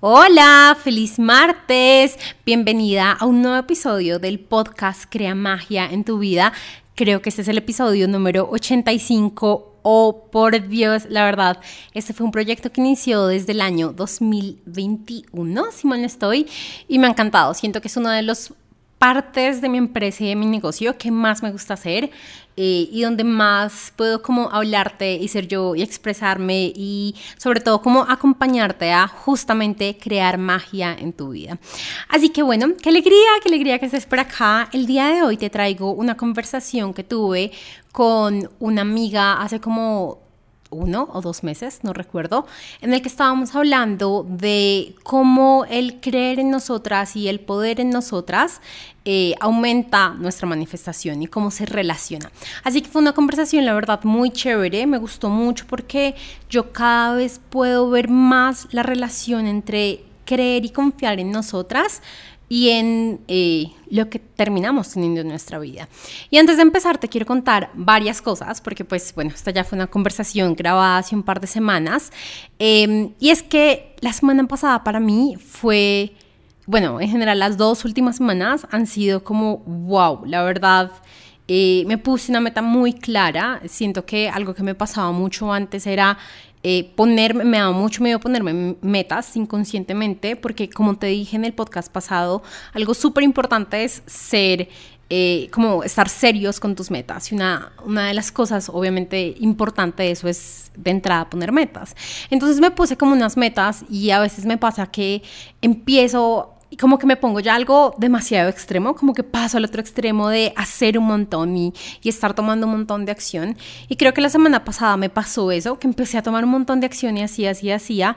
Hola, feliz martes. Bienvenida a un nuevo episodio del podcast Crea Magia en tu vida. Creo que este es el episodio número 85. Oh, por Dios, la verdad, este fue un proyecto que inició desde el año 2021, si mal no estoy, y me ha encantado. Siento que es uno de los partes de mi empresa y de mi negocio que más me gusta hacer eh, y donde más puedo como hablarte y ser yo y expresarme y sobre todo como acompañarte a justamente crear magia en tu vida. Así que bueno, qué alegría, qué alegría que estés por acá. El día de hoy te traigo una conversación que tuve con una amiga hace como uno o dos meses, no recuerdo, en el que estábamos hablando de cómo el creer en nosotras y el poder en nosotras eh, aumenta nuestra manifestación y cómo se relaciona. Así que fue una conversación, la verdad, muy chévere, me gustó mucho porque yo cada vez puedo ver más la relación entre creer y confiar en nosotras y en eh, lo que terminamos teniendo en nuestra vida. Y antes de empezar te quiero contar varias cosas, porque pues bueno, esta ya fue una conversación grabada hace un par de semanas, em, y es que la semana pasada para mí fue, bueno, en general las dos últimas semanas han sido como, wow, la verdad. Eh, me puse una meta muy clara. Siento que algo que me pasaba mucho antes era eh, ponerme, me da mucho miedo ponerme metas inconscientemente, porque como te dije en el podcast pasado, algo súper importante es ser, eh, como estar serios con tus metas. Y una, una de las cosas, obviamente, importante de eso es de entrada poner metas. Entonces me puse como unas metas y a veces me pasa que empiezo y como que me pongo ya algo demasiado extremo, como que paso al otro extremo de hacer un montón y, y, estar tomando un montón de acción. Y creo que la semana pasada me pasó eso, que empecé a tomar un montón de acción y así, así, hacía.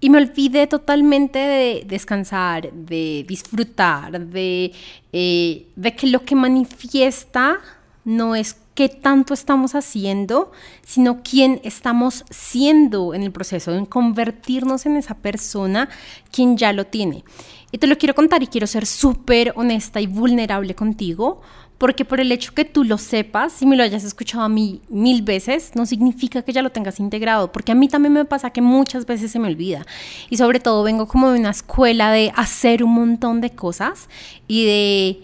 Y me olvidé totalmente de descansar, de disfrutar, de, eh, de que lo que manifiesta no es qué tanto estamos haciendo, sino quién estamos siendo en el proceso, en convertirnos en esa persona quien ya lo tiene. Y te lo quiero contar y quiero ser súper honesta y vulnerable contigo, porque por el hecho que tú lo sepas y me lo hayas escuchado a mí mil veces, no significa que ya lo tengas integrado, porque a mí también me pasa que muchas veces se me olvida. Y sobre todo vengo como de una escuela de hacer un montón de cosas y de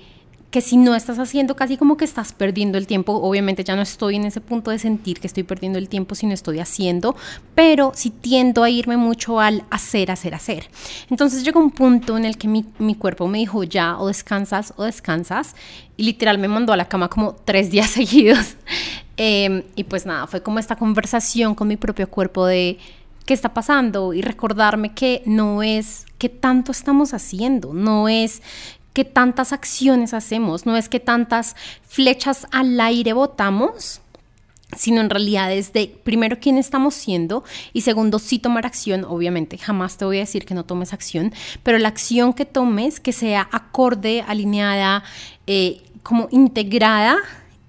que si no estás haciendo casi como que estás perdiendo el tiempo, obviamente ya no estoy en ese punto de sentir que estoy perdiendo el tiempo si no estoy haciendo, pero si tiendo a irme mucho al hacer, hacer, hacer. Entonces llegó un punto en el que mi, mi cuerpo me dijo ya o descansas o descansas y literal me mandó a la cama como tres días seguidos. Em, y pues nada, fue como esta conversación con mi propio cuerpo de qué está pasando y recordarme que no es que tanto estamos haciendo, no es qué tantas acciones hacemos, no es que tantas flechas al aire botamos, sino en realidad es de, primero, quién estamos siendo y segundo, sí tomar acción, obviamente, jamás te voy a decir que no tomes acción, pero la acción que tomes que sea acorde, alineada, eh, como integrada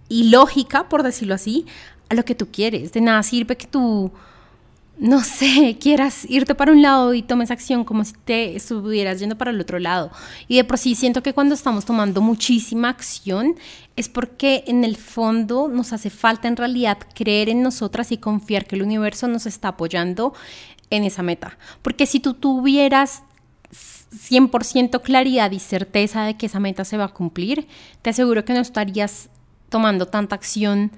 y lógica, por decirlo así, a lo que tú quieres. De nada sirve que tú no sé, quieras irte para un lado y tomes acción como si te estuvieras yendo para el otro lado. Y de por sí siento que cuando estamos tomando muchísima acción es porque en el fondo nos hace falta en realidad creer en nosotras y confiar que el universo nos está apoyando en esa meta. Porque si tú tuvieras 100% claridad y certeza de que esa meta se va a cumplir, te aseguro que no estarías tomando tanta acción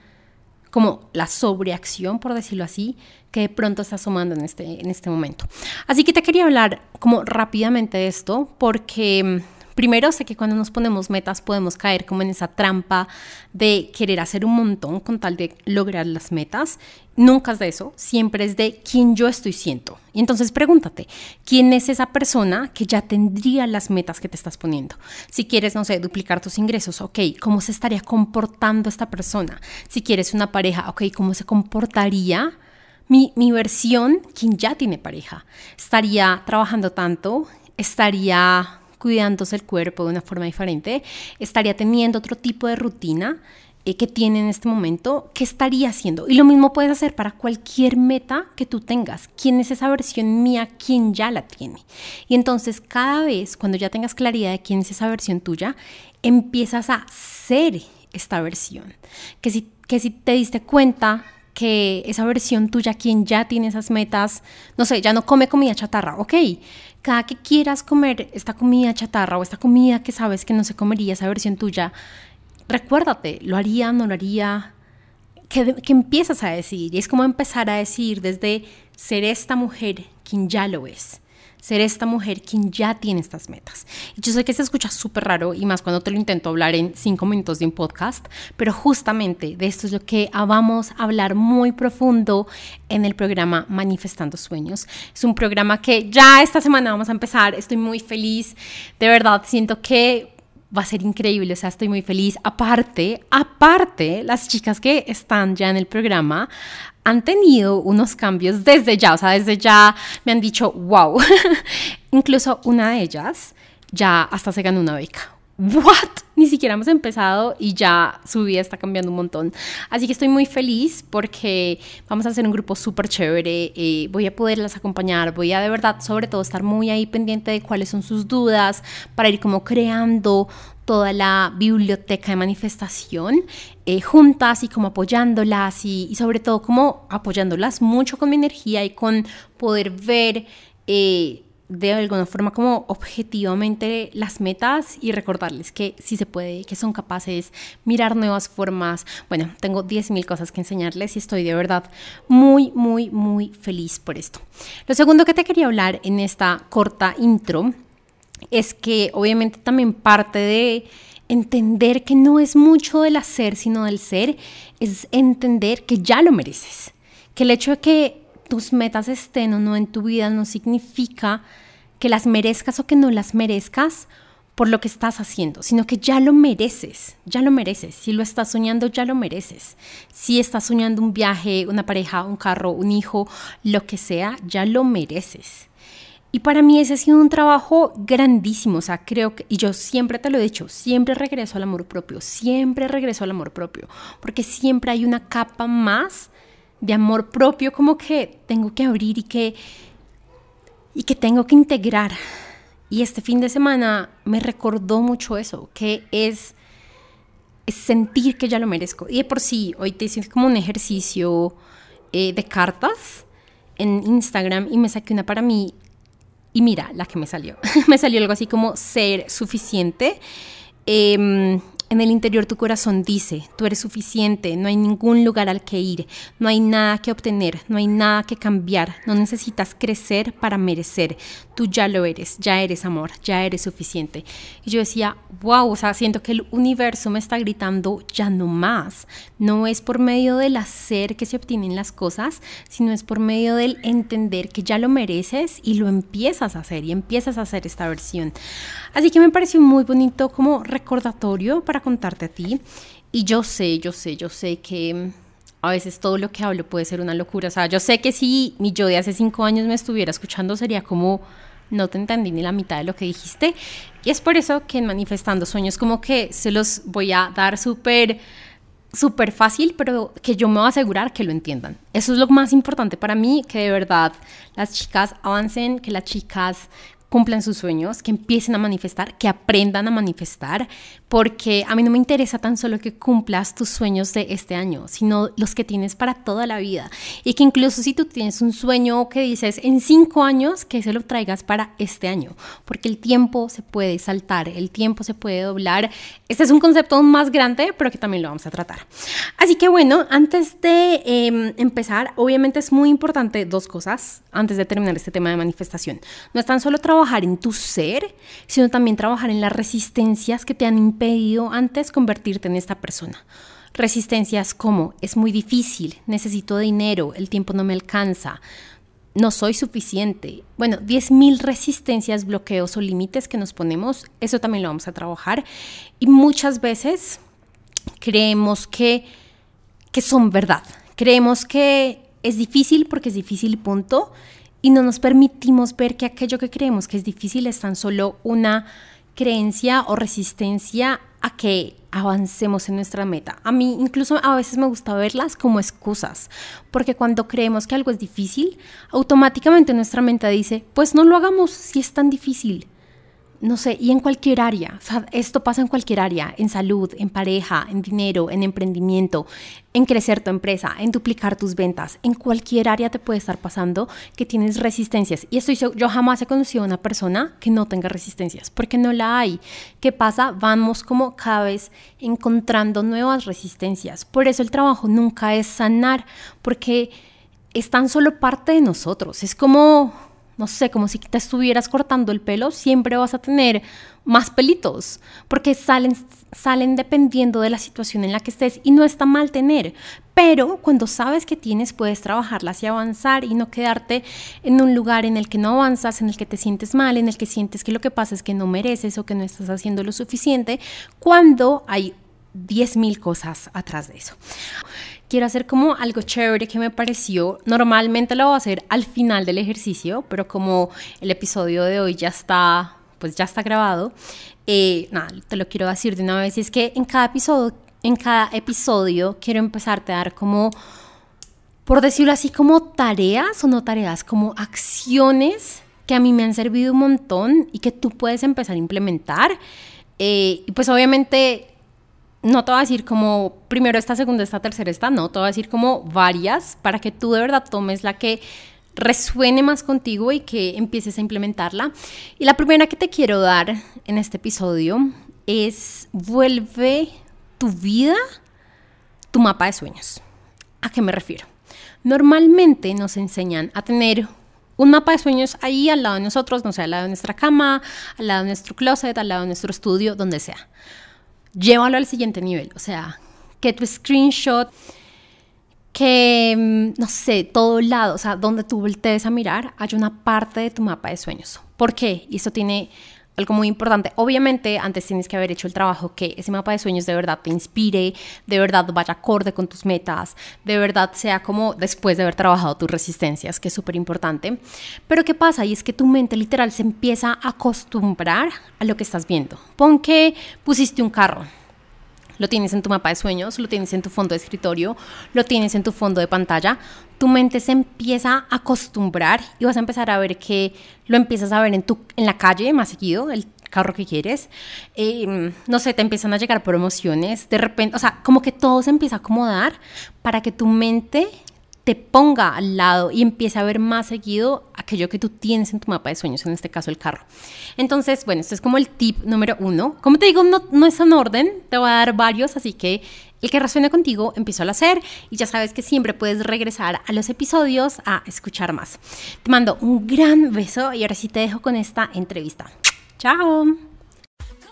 como la sobreacción, por decirlo así, que de pronto está sumando en este, en este momento. Así que te quería hablar como rápidamente de esto, porque mm, primero sé que cuando nos ponemos metas podemos caer como en esa trampa de querer hacer un montón con tal de lograr las metas. Nunca es de eso, siempre es de quién yo estoy siendo. Y entonces pregúntate, ¿quién es esa persona que ya tendría las metas que te estás poniendo? Si quieres, no sé, duplicar tus ingresos, ok, ¿cómo se estaría comportando esta persona? Si quieres una pareja, ok, ¿cómo se comportaría? Mi, versión, quien ya tiene pareja, estaría trabajando tanto, estaría cuidándose el cuerpo de una forma diferente, estaría teniendo otro tipo de rutina eh, que tiene en este momento, ¿qué estaría haciendo? Y lo mismo puedes hacer para cualquier meta que tú tengas. ¿Quién es esa versión mía? ¿Quién ya la tiene? Y entonces cada vez, cuando ya tengas claridad de quién es esa versión tuya, empiezas a ser esta versión. Que si, que si te diste cuenta que esa versión tuya, quien ya tiene esas metas, no sé, ya no come comida chatarra, ok, cada que quieras comer esta comida chatarra o esta comida que sabes que no se comería esa versión tuya, recuérdate, ¿lo haría, no lo haría? Que, empiezas a decir, y es como empezar a decir desde ser esta mujer quien ya lo es ser esta mujer quien ya tiene estas metas. Y yo sé que se escucha súper raro y más cuando te lo intento hablar en cinco minutos de un podcast, pero justamente de esto es lo que vamos a hablar muy profundo en el programa Manifestando Sueños. Es un programa que ya esta semana vamos a empezar, estoy muy feliz, de verdad siento que va a ser increíble, o sea, estoy muy feliz. Aparte, aparte, las chicas que están ya en el programa han tenido unos cambios desde ya, o sea, desde ya me han dicho, wow. Incluso una de ellas ya hasta se ganó una beca. ¿What? Ni siquiera hemos empezado y ya su vida está cambiando un montón. Así que estoy muy feliz porque vamos a hacer un grupo súper chévere. Eh, voy a poderlas acompañar. Voy a de verdad, sobre todo, estar muy ahí pendiente de cuáles son sus dudas para ir como creando toda la biblioteca de manifestación eh, juntas y como apoyándolas y, sobre todo como apoyándolas mucho con mi energía y con poder ver. Eh, de alguna forma como objetivamente las metas y recordarles que sí se puede, que son capaces, mirar nuevas formas. Bueno, tengo 10.000 cosas que enseñarles y estoy de verdad muy, muy, muy feliz por esto. Lo segundo que te quería hablar en esta corta intro es que obviamente también parte de entender que no es mucho del hacer, sino del ser, es entender que ya lo mereces. Que el hecho de que tus metas estén o no en tu vida no significa que las merezcas o que no las merezcas por lo que estás haciendo, sino que ya lo mereces, ya lo mereces. Si lo estás soñando, ya lo mereces. Si estás soñando un viaje, una pareja, un carro, un hijo, lo que sea, ya lo mereces. Y para mí ese ha sido un trabajo grandísimo, o sea, creo que, y yo siempre te lo he dicho, siempre regreso al amor propio, siempre regreso al amor propio, porque siempre hay una capa más de amor propio como que tengo que abrir y que, y que tengo que integrar. Y este fin de semana me recordó mucho eso, que es, sentir que ya lo merezco. Y de por sí, hoy te hice como un ejercicio eh, de cartas en Instagram y me saqué una para mí. Y mira la que me salió. me salió algo así como ser suficiente. Eh, en el interior tu corazón dice, tú eres suficiente, no hay ningún lugar al que ir, no hay nada que obtener, no hay nada que cambiar, no necesitas crecer para merecer, tú ya lo eres, ya eres amor, ya eres suficiente. Y yo decía, wow, o sea, siento que el universo me está gritando, ya no más. No es por medio del hacer que se obtienen las cosas, sino es por medio del entender que ya lo mereces y lo empiezas a hacer y empiezas a hacer esta versión. Así que me pareció muy bonito como recordatorio para contarte a ti. Y yo sé, yo sé, yo sé que mm, a veces todo lo que hablo puede ser una locura. O sea, yo sé que si mi yo de hace cinco años me estuviera escuchando sería como no te entendí ni la mitad de lo que dijiste. Y es por eso que en Manifestando Sueños como que se los voy a dar súper súper fácil, pero que yo me voy a asegurar que lo entiendan. Eso es lo más importante para mí, que de verdad las chicas avancen, que las chicas cumplan sus sueños, que empiecen a manifestar, que aprendan a manifestar, porque a mí no me interesa tan solo que cumplas tus sueños de este año, sino los que tienes para toda la vida. Y que incluso si tú tienes un sueño que dices en cinco años, que se lo traigas para este año, porque el tiempo se puede saltar, el tiempo se puede doblar. Este es un concepto más grande, pero que también lo vamos a tratar. Así que bueno, antes de em, empezar, obviamente es muy importante dos cosas antes de terminar este tema de manifestación. No es tan solo trabajar en tu ser, sino también trabajar en las resistencias que te han pedido antes convertirte en esta persona. Resistencias como es muy difícil, necesito dinero, el tiempo no me alcanza, no soy suficiente. Bueno, 10.000 resistencias, bloqueos o límites que nos ponemos, eso también lo vamos a trabajar. Y muchas veces creemos que, que son verdad. Creemos que es difícil porque es difícil, punto. Y no nos permitimos ver que aquello que creemos que es difícil es tan solo una creencia o resistencia a que avancemos en nuestra meta. A mí incluso a veces me gusta verlas como excusas, porque cuando creemos que algo es difícil, automáticamente nuestra mente dice, pues no lo hagamos si es tan difícil. No sé, y en cualquier área, esto pasa en cualquier área, en salud, en pareja, en dinero, en emprendimiento, en crecer tu empresa, en duplicar tus ventas, en cualquier área te puede estar pasando que tienes resistencias. Y estoy yo jamás he conocido a una persona que no tenga resistencias, porque no la hay. ¿Qué pasa? Vamos como cada vez encontrando nuevas resistencias. Por eso el trabajo nunca es sanar, porque es tan solo parte de nosotros. Es como no sé, como si te estuvieras cortando el pelo, siempre vas a tener más pelitos, porque salen, salen dependiendo de la situación en la que estés y no está mal tener, pero cuando sabes que tienes puedes trabajarlas y avanzar y no quedarte en un lugar en el que no avanzas, en el que te sientes mal, en el que sientes que lo que pasa es que no mereces o que no estás haciendo lo suficiente, cuando hay 10.000 cosas atrás de eso quiero hacer como algo chévere que me pareció. Normalmente lo voy a hacer al final del ejercicio, pero como el episodio de hoy ya está, pues ya está grabado, eh, nada, te lo quiero decir de una vez. Y es que en cada episodio, en cada episodio quiero empezarte a dar como, por decirlo así, como tareas o no tareas, como acciones que a mí me han servido un montón y que tú puedes empezar a implementar. Eh, y pues obviamente no te voy a decir como primero esta, segunda, esta, tercera, esta, no, te voy a decir como varias para que tú de verdad tomes la que resuene más contigo y que empieces a implementarla. Y la primera que te quiero dar en este episodio es vuelve tu vida tu mapa de sueños. ¿A qué me refiero? Normalmente nos enseñan a tener un mapa de sueños ahí al lado de nosotros, no sé, al lado de nuestra cama, al lado de nuestro closet, al lado de nuestro estudio, donde sea llévalo al siguiente nivel. O sea, que tu screenshot, que, mm, no sé, todo lado, o sea, donde tú voltees a mirar, hay una parte de tu mapa de sueños. ¿Por qué? Y eso tiene algo muy importante. Obviamente, antes tienes que haber hecho el trabajo que ese mapa de sueños de verdad te inspire, de verdad vaya acorde con tus metas, de verdad sea como después de haber trabajado tus resistencias, que es súper importante. Pero ¿qué pasa? Y es que tu mente literal se empieza a acostumbrar a lo que estás viendo. Pon que pusiste un carro. Lo tienes en tu mapa de sueños, lo tienes en tu fondo de escritorio, lo tienes en tu fondo de pantalla. Tu mente se empieza a acostumbrar y vas a empezar a ver que lo empiezas a ver en, tu, en la calle más seguido, el carro que quieres. Em, no sé, te empiezan a llegar promociones. De repente, o sea, como que todo se empieza a acomodar para que tu mente te ponga al lado y empiece a ver más seguido aquello que tú tienes en tu mapa de sueños, en este caso el carro. Entonces, bueno, este es como el tip número uno. Como te digo, no, no es en orden, te voy a dar varios, así que el que resuene contigo, empiezo a hacer y ya sabes que siempre puedes regresar a los episodios a escuchar más. Te mando un gran beso y ahora sí te dejo con esta entrevista. Chao.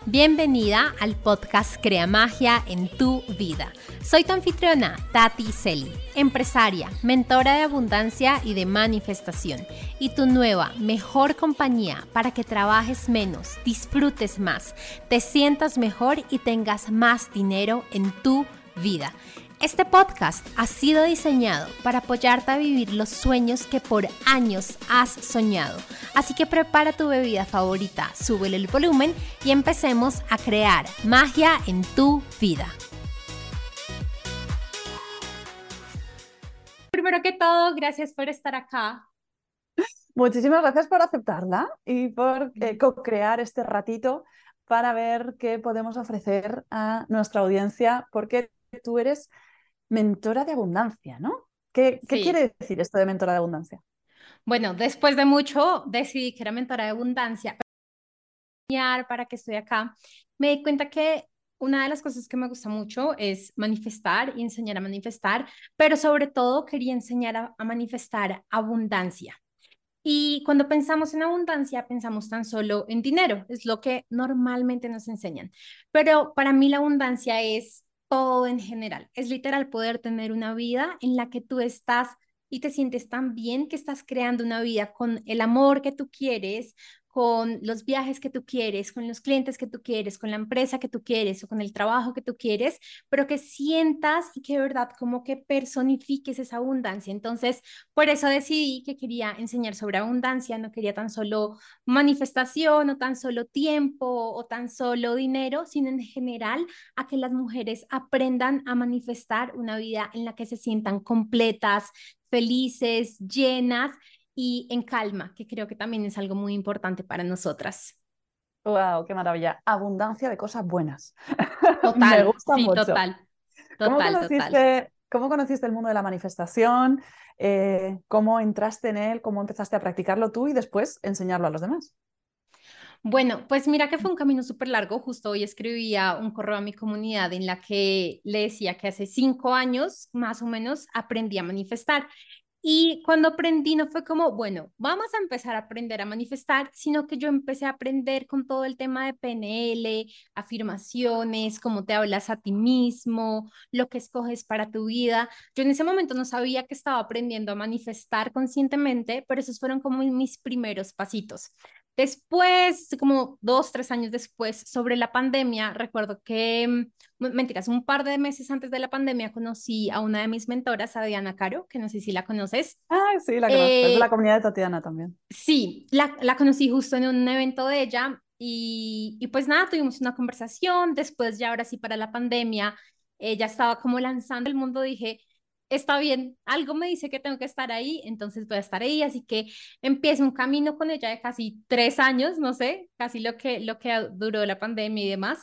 Bienvenida al podcast Crea Magia en tu vida. Soy tu anfitriona, Tati Celi, empresaria, mentora de abundancia y de manifestación, y tu nueva, mejor compañía para que trabajes menos, disfrutes más, te sientas mejor y tengas más dinero en tu vida. Este podcast ha sido diseñado para apoyarte a vivir los sueños que por años has soñado. Así que prepara tu bebida favorita, súbele el volumen y empecemos a crear magia en tu vida. Primero que todo, gracias por estar acá. Muchísimas gracias por aceptarla y por eh, co-crear este ratito para ver qué podemos ofrecer a nuestra audiencia, porque tú eres mentora de abundancia, ¿no? ¿Qué, quiere decir esto de mentora de abundancia? Bueno, después de mucho decidí que era mentora de abundancia. Para que estoy acá, me di cuenta que una de las cosas que me gusta mucho es manifestar y enseñar a manifestar, pero sobre todo quería enseñar a, a manifestar abundancia. Y cuando pensamos en abundancia, pensamos tan solo en dinero, es lo que normalmente nos enseñan. Pero para mí la abundancia es todo en general. Es literal poder tener una vida en la que tú estás y te sientes tan bien que estás creando una vida con el amor que tú quieres, con los viajes que tú quieres, con los clientes que tú quieres, con la empresa que tú quieres o con el trabajo que tú quieres, pero que sientas y que de verdad como que personifiques esa abundancia. Entonces, por eso decidí que quería enseñar sobre abundancia, no quería tan solo manifestación o tan solo tiempo o tan solo dinero, sino en general a que las mujeres aprendan a manifestar una vida en la que se sientan completas, felices, llenas y en calma, que creo que también es algo muy importante para nosotras. Wow, qué maravilla. Abundancia de cosas buenas. Total, Me gusta sí, total. Total, ¿Cómo conociste, ¿Cómo conociste el mundo de la manifestación? Eh, ¿Cómo entraste en él? ¿Cómo empezaste a practicarlo tú y después enseñarlo a los demás? Bueno, pues mira que fue un camino súper largo. Justo hoy escribía un correo a mi comunidad en la que le decía que hace cinco años más o menos aprendí a manifestar. Y cuando aprendí no fue como, bueno, vamos a empezar a aprender a manifestar, sino que yo empecé a aprender con todo el tema de PNL, afirmaciones, cómo te hablas a ti mismo, lo que escoges para tu vida. Yo en ese momento no sabía que estaba aprendiendo a manifestar conscientemente, pero esos fueron como mis primeros pasitos. Después, como dos, tres años después, sobre la pandemia, recuerdo que, mm, mentiras, un par de meses antes de la pandemia conocí a una de mis mentoras, a Diana Caro, que no sé si la conoces. Ah, sí, la conozco, es de la eh, comunidad de Tatiana también. Sí, la, la conocí justo en un evento de ella y, y pues nada, tuvimos una conversación, después ya ahora sí para la pandemia, ella estaba como lanzando el mundo, dije, está bien, algo me dice que tengo que estar ahí, entonces voy a estar ahí, así que empiezo un camino con ella de casi tres años, no sé, casi lo que, lo que duró la pandemia y demás,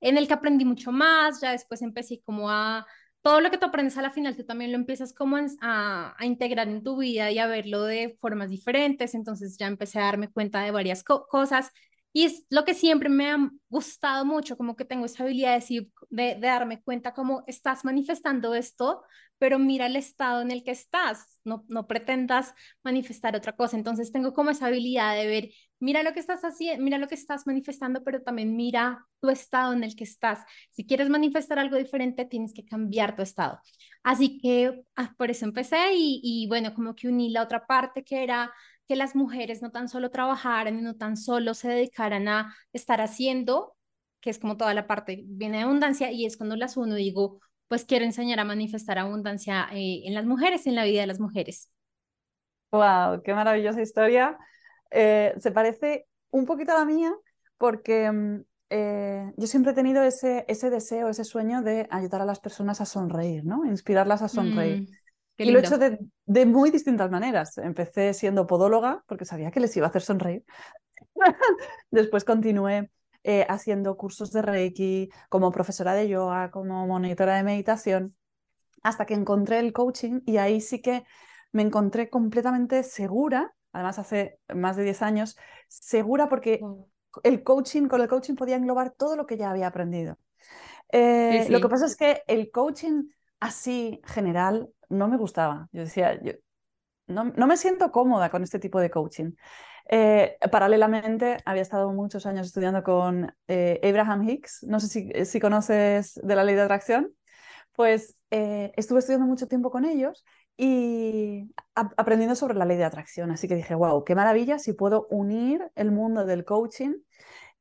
en el que aprendí mucho más, ya después empecé como a, todo lo que tú aprendes a la final, tú también lo empiezas como a, a integrar en tu vida y a verlo de formas diferentes, entonces ya empecé a darme cuenta de varias cosas y es lo que siempre me ha gustado mucho, como que tengo esa habilidad de, decir, de, darme cuenta cómo estás manifestando esto, pero mira el estado en el que estás, no, no pretendas manifestar otra cosa. Entonces tengo como esa habilidad de ver, mira lo que estás haciendo, mira lo que estás manifestando, pero también mira tu estado en el que estás. Si quieres manifestar algo diferente, tienes que cambiar tu estado. Así que ah, por eso empecé y, y bueno, como que uní la otra parte que era que las mujeres no tan solo trabajaran y no tan solo se dedicaran a estar haciendo, que es como toda la parte, viene de abundancia, y es cuando las uno digo, pues quiero enseñar a manifestar abundancia eh, en las mujeres, en la vida de las mujeres. ¡Wow! ¡Qué maravillosa historia! Eh, se parece un poquito a la mía porque mm, eh, yo siempre he tenido ese, ese deseo, ese sueño de ayudar a las personas a sonreír, ¿no? Inspirarlas a sonreír. Mm y lo he hecho de, de, muy distintas maneras. Empecé siendo podóloga porque sabía que les iba a hacer sonreír. Después continué eh, haciendo cursos de Reiki, como profesora de yoga, como monitora de meditación, hasta que encontré el coaching y ahí sí que me encontré completamente segura, además hace más de 10 años, segura porque el coaching, con el coaching podía englobar todo lo que ya había aprendido. Eh, lo que pasa es que el coaching así general no me gustaba. Yo decía, yo no, me siento cómoda con este tipo de coaching. Eh, paralelamente, había estado muchos años estudiando con eh, Abraham Hicks, no sé si, si, conoces de la ley de atracción, pues eh, estuve estudiando mucho tiempo con ellos y aprendiendo sobre la ley de atracción. Así que dije, wow, qué maravilla si puedo unir el mundo del coaching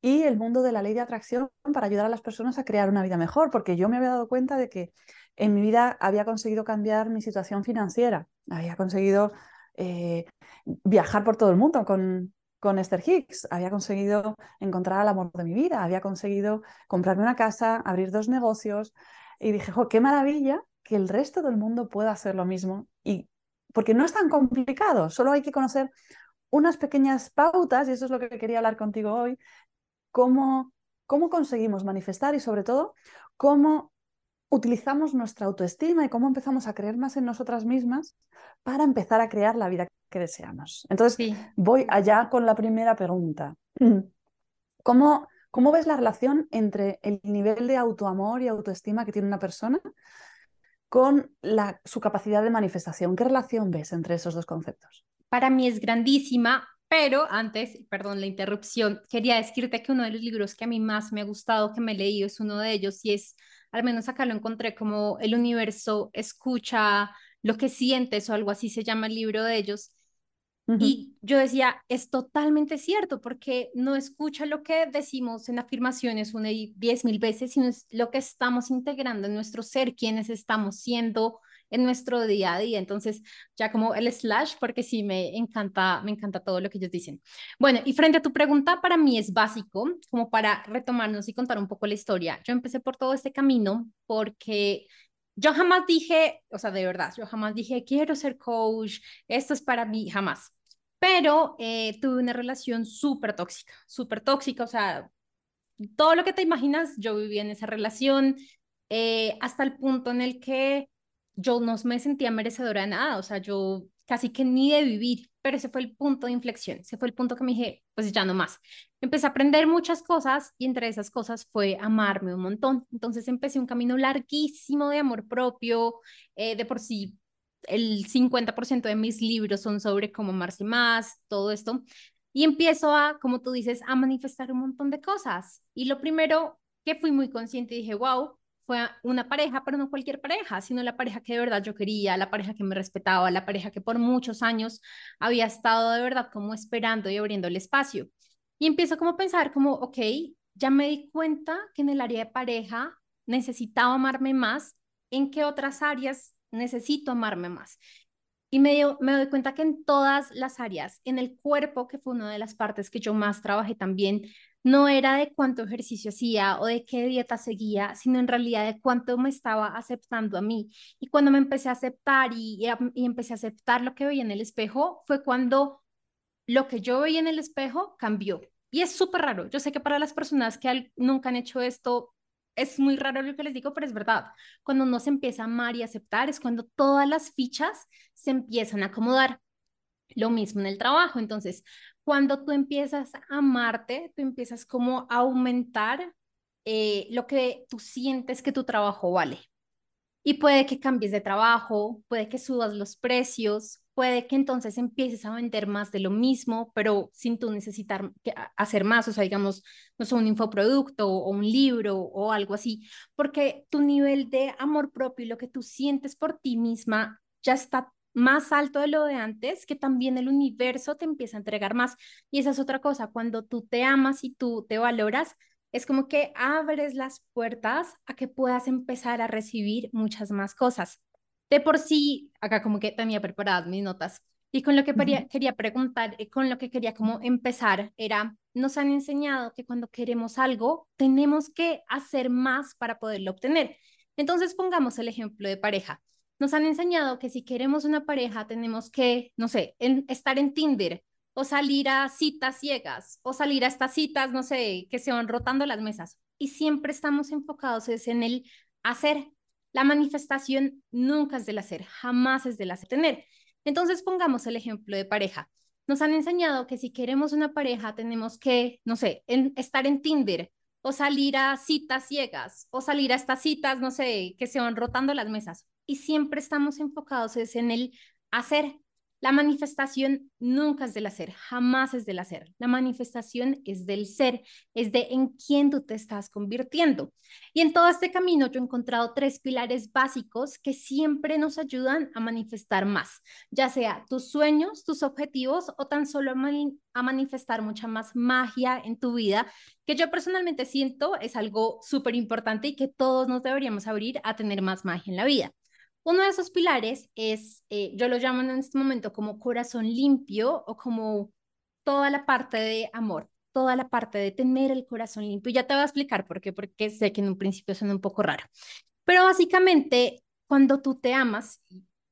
y el mundo de la ley de atracción para ayudar a las personas a crear una vida mejor, porque yo me había dado cuenta de que en mi vida había conseguido cambiar mi situación financiera, había conseguido eh, viajar por todo el mundo con, con Esther Hicks, había conseguido encontrar el amor de mi vida, había conseguido comprarme una casa, abrir dos negocios y dije, qué maravilla que el resto del mundo pueda hacer lo mismo y porque no es tan complicado, solo hay que conocer unas pequeñas pautas y eso es lo que quería hablar contigo hoy, cómo, cómo conseguimos manifestar y sobre todo cómo utilizamos nuestra autoestima y cómo empezamos a creer más en nosotras mismas para empezar a crear la vida que deseamos. Entonces, voy allá con la primera pregunta. ¿Cómo, ¿Cómo ves la relación entre el nivel de autoamor y autoestima que tiene una persona con la, su capacidad de manifestación? ¿Qué relación ves entre esos dos conceptos? Para mí es grandísima, pero antes, perdón la interrupción, quería decirte que uno de los libros que a mí más me ha gustado, que me he leído, es uno de ellos y es al menos acá lo encontré como el universo escucha lo que sientes o algo así se llama el libro de ellos. Y yo decía, es totalmente cierto, porque no escucha lo que decimos en afirmaciones una y diez mil veces, sino es lo que estamos integrando en nuestro ser, quienes estamos siendo, en nuestro día a día. Entonces, ya como el slash, porque sí me encanta, me encanta todo lo que ellos dicen. Bueno, y frente a tu pregunta, para mí es básico, como para retomarnos y contar un poco la historia. Yo empecé por todo este camino porque yo jamás dije, o sea, de verdad, yo jamás dije, quiero ser coach, esto es para mí, jamás. pero eh, tuve una relación súper tóxica, súper tóxica, o sea, todo lo que te imaginas, yo viví en esa relación eh, hasta el punto en el que yo no me sentía merecedora de nada, o sea, yo casi que ni de vivir, pero ese fue el punto de inflexión, ese fue el punto que me dije, pues ya no más. Empecé a aprender muchas cosas y entre esas cosas fue amarme un montón. Entonces empecé un camino larguísimo de amor propio, eh, de por sí el 50% de mis libros son sobre cómo amarse más, todo esto. Y empiezo a, como tú dices, a manifestar un montón de cosas. Y lo primero que fui muy consciente y dije, wow, fue una pareja, pero no cualquier pareja, sino la pareja que de verdad yo quería, la pareja que me respetaba, la pareja que por muchos años había estado de verdad como esperando y abriendo el espacio. Y empiezo como a pensar como, ok, ya me di cuenta que en el área de pareja necesitaba amarme más, ¿en qué otras áreas necesito amarme más? Y me, me doy cuenta que en todas las áreas, en el cuerpo, que fue una de las partes que yo más trabajé también, no era de cuánto ejercicio hacía o de qué dieta seguía, sino en realidad de cuánto me estaba aceptando a mí. Y cuando me empecé a aceptar y, empecé a aceptar lo que veía en el espejo, fue cuando lo que yo veía en el espejo cambió. Y es súper raro. Yo sé que para las personas que nunca han hecho esto, es muy raro lo que les digo, pero es verdad. Cuando uno se empieza a amar y aceptar es cuando todas las fichas se empiezan a acomodar. Lo mismo en el trabajo. Entonces, cuando tú empiezas a amarte, tú empiezas como a aumentar eh, lo que tú sientes que tu trabajo vale. Y puede que cambies de trabajo, puede que subas los precios, puede que entonces empieces a vender más de lo mismo, pero sin tú necesitar hacer más, o sea, digamos, no sé, un infoproducto o un libro o algo así, porque tu nivel de amor propio y lo que tú sientes por ti misma ya está más alto de lo de antes, que también el universo te empieza a entregar más. Y esa es otra cosa, cuando tú te amas y tú te valoras, es como que abres las puertas a que puedas empezar a recibir muchas más cosas. De por sí, acá como que tenía preparadas mis notas. Y con lo que quería, preguntar, eh, con lo que quería como empezar, era, nos han enseñado que cuando queremos algo, tenemos que hacer más para poderlo obtener. Entonces, pongamos el ejemplo de pareja nos han enseñado que si queremos una pareja tenemos que, no sé, estar en Tinder o salir a citas ciegas o salir a estas citas, no sé, que se van rotando las mesas. Y siempre estamos enfocados en el hacer. La manifestación nunca es del hacer, jamás es del hacer tener. Entonces pongamos el ejemplo de pareja. Nos han enseñado que si queremos una pareja tenemos que, no sé, estar en Tinder o salir a citas ciegas o salir a estas citas, no sé, que se van rotando las mesas y siempre estamos enfocados en el hacer. La manifestación nunca es del hacer, jamás es del hacer. La manifestación es del ser, es de en quién tú te estás convirtiendo. Y en todo este camino yo he encontrado tres pilares básicos que siempre nos ayudan a manifestar más, ya sea tus sueños, tus objetivos o tan solo a, manifestar mucha más magia en tu vida, que yo personalmente siento es algo súper importante y que todos nos deberíamos abrir a tener más magia en la vida. Uno de esos pilares es, eh, yo lo llamo en este momento como corazón limpio o como toda la parte de amor, toda la parte de tener el corazón limpio. Ya te voy a explicar por qué, porque sé que en un principio suena un poco raro. Pero básicamente, cuando tú te amas,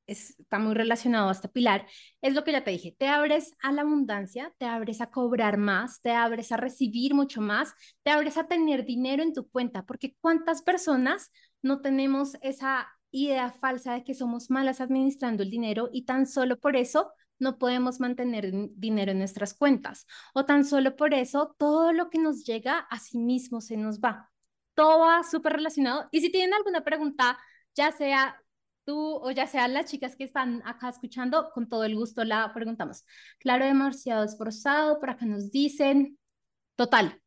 está muy relacionado a este pilar, es lo que ya te dije, te abres a la abundancia, te abres a cobrar más, te abres a recibir mucho más, te abres a tener dinero en tu cuenta, porque ¿cuántas personas no tenemos esa idea falsa de que somos malas administrando el dinero y tan solo por eso no podemos mantener dinero en nuestras cuentas o tan solo por eso todo lo que nos llega a sí mismo se nos va. Todo va súper relacionado. Y si tienen alguna pregunta, ya sea tú o ya sean las chicas que están acá escuchando, con todo el gusto la preguntamos. Claro, demasiado esforzado, por acá nos dicen, total.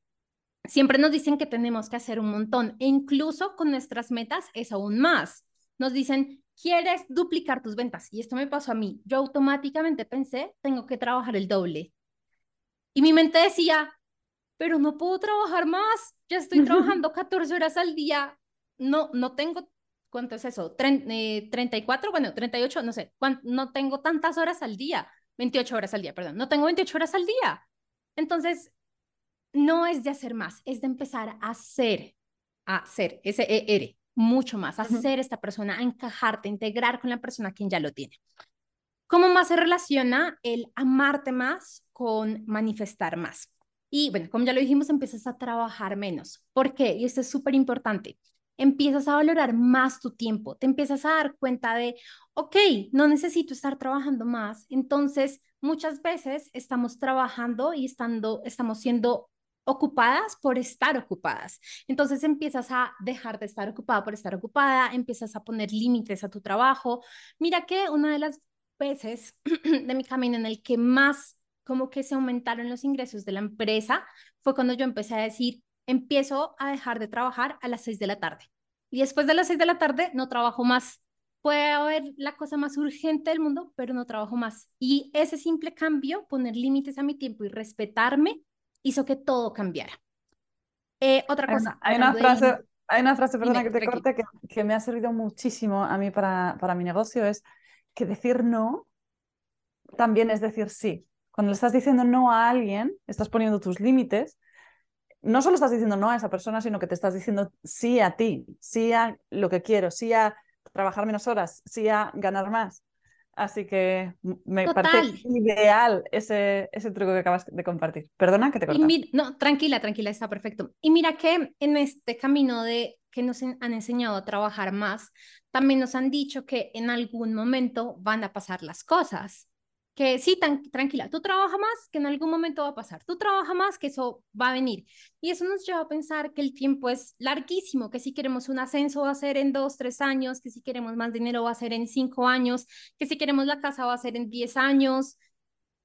Siempre nos dicen que tenemos que hacer un montón e incluso con nuestras metas es aún más nos dicen, ¿quieres duplicar tus ventas? Y esto me pasó a mí. Yo automáticamente pensé, tengo que trabajar el doble. Y mi mente decía, pero no puedo trabajar más. Ya estoy trabajando 14 horas al día. No, no tengo, ¿cuánto es eso? 34, eh, bueno, 38, no sé. No tengo tantas horas al día. 28 horas al día, perdón. No tengo 28 horas al día. Entonces, no es de hacer más, es de empezar a hacer, a hacer, ese ER mucho más, a ser esta persona, a encajarte, a integrar con la persona quien ya lo tiene. ¿Cómo más se relaciona el amarte más con manifestar más? Y bueno, como ya lo dijimos, empiezas a trabajar menos. ¿Por qué? Y esto es súper importante. Empiezas a valorar más tu tiempo, te empiezas a dar cuenta de, ok, no necesito estar trabajando más. Entonces, muchas veces estamos trabajando y estando, estamos siendo ocupadas por estar ocupadas. Entonces empiezas a dejar de estar ocupada por estar ocupada, empiezas a poner límites a tu trabajo. Mira que una de las veces de mi camino en el que más como que se aumentaron los ingresos de la empresa fue cuando yo empecé a decir, empiezo a dejar de trabajar a las seis de la tarde. Y después de las seis de la tarde no trabajo más. Puede haber la cosa más urgente del mundo, pero no trabajo más. Y ese simple cambio, poner límites a mi tiempo y respetarme, hizo que todo cambiara. Eh, otra cosa. Hay una, frase, hay una frase, perdona que te corte, que, que, me ha servido muchísimo a mí para, para mi negocio, es que decir no también es decir sí. Cuando le estás diciendo no a alguien, estás poniendo tus límites, no solo estás diciendo no a esa persona, sino que te estás diciendo sí a ti, sí a lo que quiero, sí a trabajar menos horas, sí a ganar más. Así que me parece ideal ese, ese truco que acabas de compartir. Perdona que te corté. No, tranquila, tranquila, está perfecto. Y mira que en este camino de que nos han enseñado a trabajar más, también nos han dicho que en algún momento van a pasar las cosas que sí, tan, tranquila, tú trabajas más, que en algún momento va a pasar, tú trabajas más, que eso va a venir. Y eso nos lleva a pensar que el tiempo es larguísimo, que si queremos un ascenso va a ser en dos, tres años, que si queremos más dinero va a ser en cinco años, que si queremos la casa va a ser en diez años.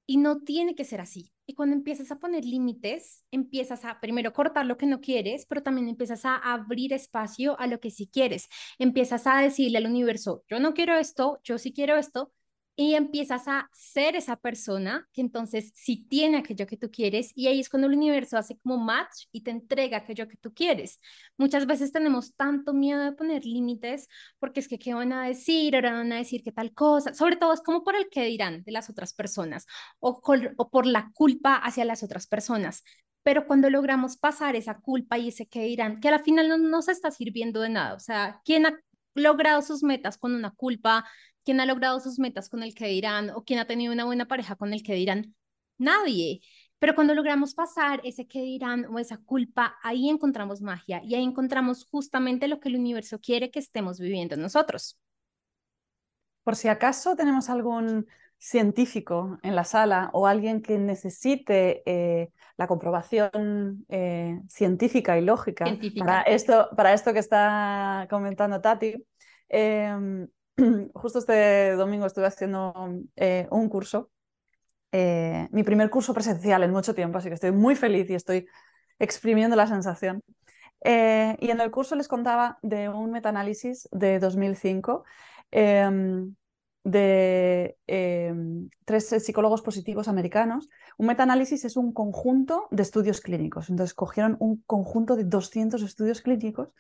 Y no tiene que ser así. Y cuando empiezas a poner límites, empiezas a primero cortar lo que no quieres, pero también empiezas a abrir espacio a lo que sí quieres. Empiezas a decirle al universo, yo no quiero esto, yo sí quiero esto, y empiezas a ser esa persona que entonces sí tiene aquello que tú quieres y ahí es cuando el universo hace como match y te entrega aquello que tú quieres. Muchas veces tenemos tanto miedo de poner límites porque es que qué van a decir, ahora van a decir qué tal cosa, sobre todo es como por el que dirán de las otras personas o, por la culpa hacia las otras personas. Pero cuando logramos pasar esa culpa y ese que dirán, que al final no nos está sirviendo de nada, o sea, ¿quién ha logrado sus metas con una culpa ¿Quién ha logrado sus metas con el que dirán? ¿O quién ha tenido una buena pareja con el que dirán? Nadie. Pero cuando logramos pasar ese que dirán o esa culpa, ahí encontramos magia y ahí encontramos justamente lo que el universo quiere que estemos viviendo nosotros. Por si acaso tenemos algún científico en la sala o alguien que necesite eh, la comprobación eh, científica y lógica Para, esto, para esto que está comentando Tati, em, justo este domingo estuve haciendo eh, un curso, eh, mi primer curso presencial en mucho tiempo, así que estoy muy feliz y estoy exprimiendo la sensación. Eh, y en el curso les contaba de un metaanálisis de 2005 em, de em, tres psicólogos positivos americanos. Un metaanálisis es un conjunto de estudios clínicos. Entonces cogieron un conjunto de 200 estudios clínicos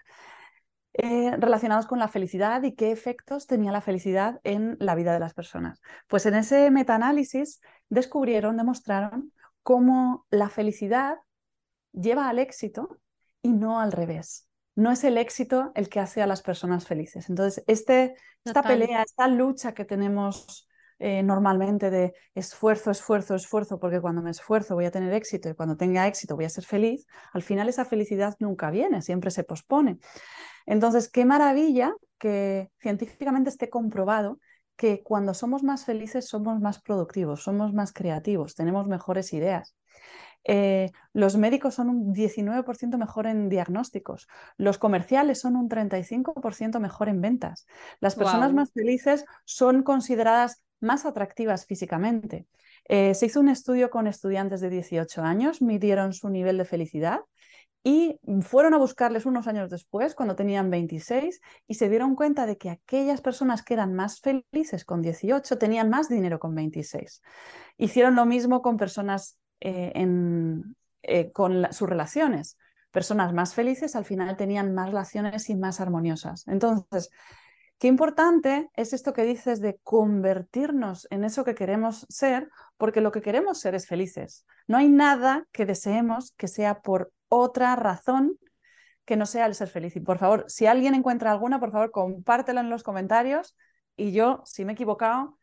eh, relacionados con la felicidad y qué efectos tenía la felicidad en la vida de las personas. Pues en ese metaanálisis descubrieron, demostraron cómo la felicidad lleva al éxito y no al revés. No es el éxito el que hace a las personas felices. Entonces, este, esta pelea, esta lucha que tenemos eh, normalmente de esfuerzo, esfuerzo, esfuerzo, porque cuando me esfuerzo voy a tener éxito y cuando tenga éxito voy a ser feliz, al final esa felicidad nunca viene, siempre se pospone. Entonces, qué maravilla que científicamente esté comprobado que cuando somos más felices somos más productivos, somos más creativos, tenemos mejores ideas. Eh, los médicos son un 19% mejor en diagnósticos, los comerciales son un 35% mejor en ventas. Las personas más felices son consideradas más atractivas físicamente. Eh, se hizo un estudio con estudiantes de 18 años, midieron su nivel de felicidad y fueron a buscarles unos años después, cuando tenían 26, y se dieron cuenta de que aquellas personas que eran más felices con 18 tenían más dinero con 26. Hicieron lo mismo con personas eh, en, eh, con sus relaciones. Personas más felices al final tenían más relaciones y más armoniosas. Entonces, Qué importante es esto que dices de convertirnos en eso que queremos ser, porque lo que queremos ser es felices. No hay nada que deseemos que sea por otra razón que no sea el ser feliz. Y por favor, si alguien encuentra alguna, por favor, compártela en los comentarios y yo, si me he equivocado,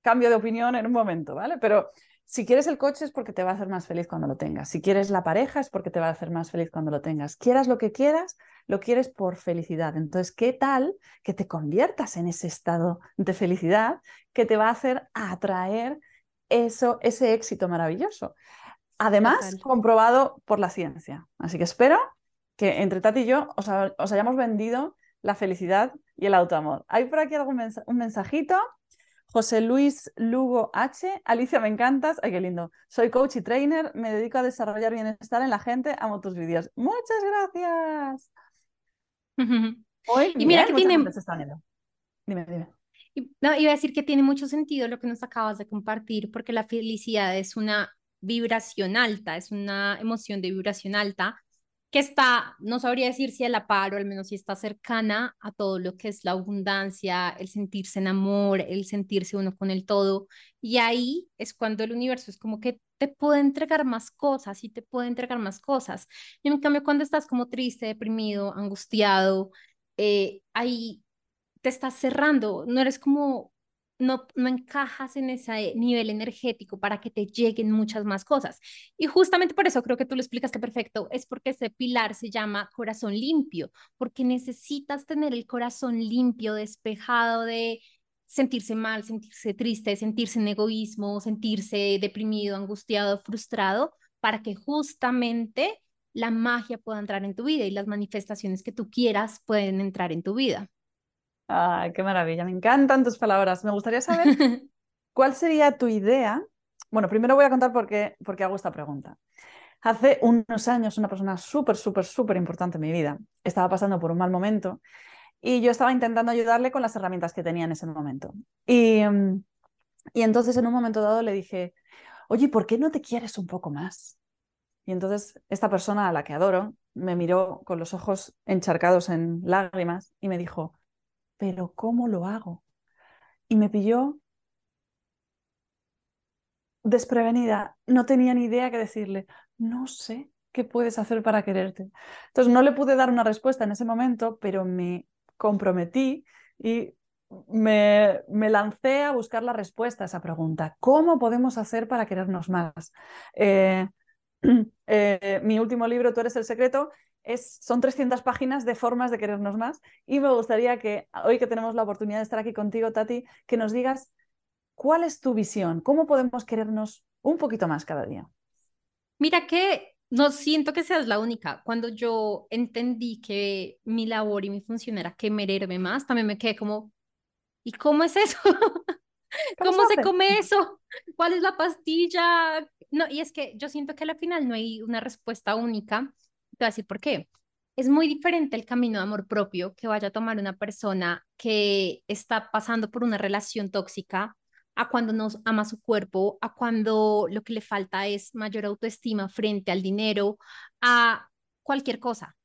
cambio de opinión en un momento, ¿vale? Pero si quieres el coche es porque te va a hacer más feliz cuando lo tengas. Si quieres la pareja es porque te va a hacer más feliz cuando lo tengas. Quieras lo que quieras, lo quieres por felicidad. Entonces, ¿qué tal que te conviertas en ese estado de felicidad que te va a hacer atraer eso, ese éxito maravilloso? Además, comprobado por la ciencia. Así que espero que entre Tati y yo os, os hayamos vendido la felicidad y el autoamor. ¿Hay por aquí algún un mensajito? José Luis Lugo H. Alicia, me encantas. Ay, qué lindo. Soy coach y trainer. Me dedico a desarrollar bienestar en la gente. Amo tus vídeos. Muchas gracias. Y mira que tiene. Dime, dime. No, iba a decir que tiene mucho sentido lo que nos acabas de compartir, porque la felicidad es una vibración alta, es una emoción de vibración alta que está, no sabría decir si a la par o al menos si está cercana a todo lo que es la abundancia, el sentirse en amor, el sentirse uno con el todo. Y ahí es cuando el universo es como que te puede entregar más cosas y te puede entregar más cosas. Y en cambio, cuando estás como triste, deprimido, angustiado, eh, ahí te estás cerrando, no eres como no, no encajas en ese nivel energético para que te lleguen muchas más cosas. Y justamente por eso creo que tú lo explicaste perfecto, es porque ese pilar se llama corazón limpio, porque necesitas tener el corazón limpio, despejado de sentirse mal, sentirse triste, sentirse en egoísmo, sentirse deprimido, angustiado, frustrado, para que justamente la magia pueda entrar en tu vida y las manifestaciones que tú quieras pueden entrar en tu vida. Ay, qué maravilla, me encantan tus palabras. Me gustaría saber cuál sería tu idea. Bueno, primero voy a contar por qué, por qué hago esta pregunta. Hace unos años una persona súper, súper, súper importante en mi vida estaba pasando por un mal momento y yo estaba intentando ayudarle con las herramientas que tenía en ese momento. Y, mm, y entonces en un momento dado le dije, oye, ¿por qué no te quieres un poco más? Y entonces esta persona a la que adoro me miró con los ojos encharcados en lágrimas y me dijo, pero ¿cómo lo hago? Y me pilló desprevenida, no tenía ni idea qué decirle, no sé qué puedes hacer para quererte. Entonces no le pude dar una respuesta en ese momento, pero me comprometí y me, lancé a buscar la respuesta a esa pregunta. ¿Cómo podemos hacer para querernos más? Eh, eh, mi último libro, Tú eres el secreto, son 300 páginas de formas de querernos más y me gustaría que hoy que tenemos la oportunidad de estar aquí contigo, Tati, que nos digas cuál es tu visión, cómo podemos querernos un poquito más cada día. Mira que no siento que seas la única. Cuando yo entendí que mi labor y mi función era quererme más, también me quedé como, ¿y cómo es eso? ¿Cómo, se, se come eso? ¿Cuál es la pastilla? No, y es que yo siento que al final no hay una respuesta única te voy a decir por qué. Es muy diferente el camino de amor propio que vaya a tomar una persona que está pasando por una relación tóxica a cuando nos ama su cuerpo, a cuando lo que le falta es mayor autoestima frente al dinero, a cualquier cosa.